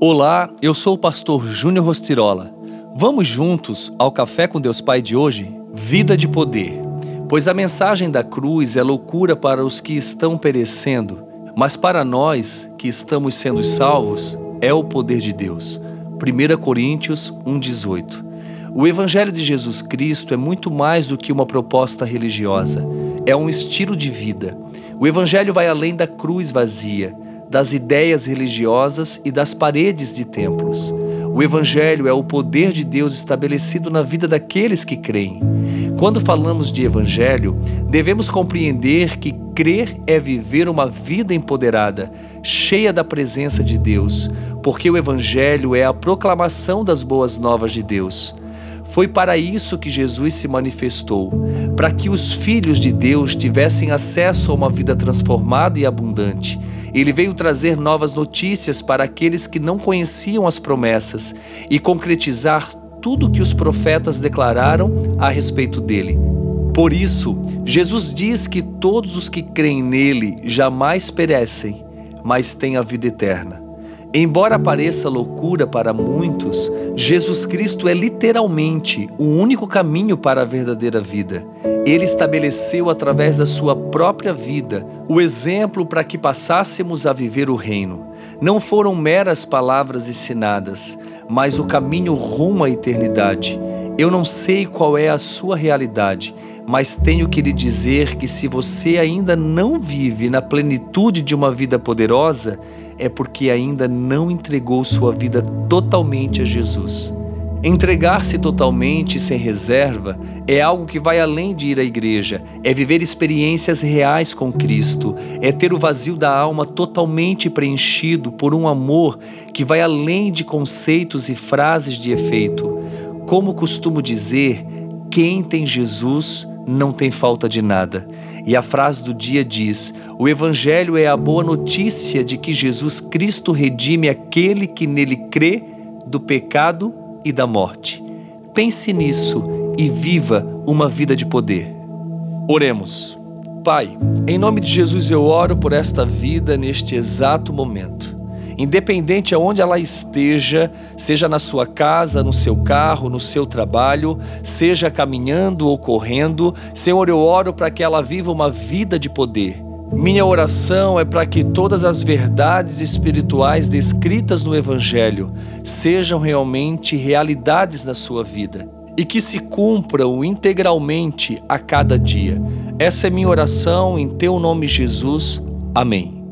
Olá, eu sou o pastor Júnior Rostirola. Vamos juntos ao Café com Deus Pai de hoje? Vida de poder. Pois a mensagem da cruz é loucura para os que estão perecendo, mas para nós que estamos sendo salvos é o poder de Deus. 1 Coríntios 1,18 O Evangelho de Jesus Cristo é muito mais do que uma proposta religiosa, é um estilo de vida. O Evangelho vai além da cruz vazia das ideias religiosas e das paredes de templos. O Evangelho é o poder de Deus estabelecido na vida daqueles que creem. Quando falamos de Evangelho, devemos compreender que crer é viver uma vida empoderada, cheia da presença de Deus, porque o Evangelho é a proclamação das boas novas de Deus. Foi para isso que Jesus se manifestou, para que os filhos de Deus tivessem acesso a uma vida transformada e abundante ele veio trazer novas notícias para aqueles que não conheciam as promessas e concretizar tudo o que os profetas declararam a respeito dele. Por isso, Jesus diz que todos os que creem nele jamais perecem, mas têm a vida eterna. Embora pareça loucura para muitos, Jesus Cristo é literalmente o único caminho para a verdadeira vida. Ele estabeleceu através da sua própria vida o exemplo para que passássemos a viver o reino. Não foram meras palavras ensinadas, mas o caminho rumo à eternidade. Eu não sei qual é a sua realidade, mas tenho que lhe dizer que se você ainda não vive na plenitude de uma vida poderosa, é porque ainda não entregou sua vida totalmente a Jesus. Entregar-se totalmente sem reserva é algo que vai além de ir à igreja, é viver experiências reais com Cristo, é ter o vazio da alma totalmente preenchido por um amor que vai além de conceitos e frases de efeito. Como costumo dizer, quem tem Jesus não tem falta de nada. E a frase do dia diz: O Evangelho é a boa notícia de que Jesus Cristo redime aquele que nele crê do pecado e da morte. Pense nisso e viva uma vida de poder. Oremos. Pai, em nome de Jesus eu oro por esta vida neste exato momento independente aonde ela esteja, seja na sua casa, no seu carro, no seu trabalho, seja caminhando ou correndo, Senhor, eu oro para que ela viva uma vida de poder. Minha oração é para que todas as verdades espirituais descritas no Evangelho sejam realmente realidades na sua vida e que se cumpram integralmente a cada dia. Essa é minha oração em teu nome, Jesus. Amém.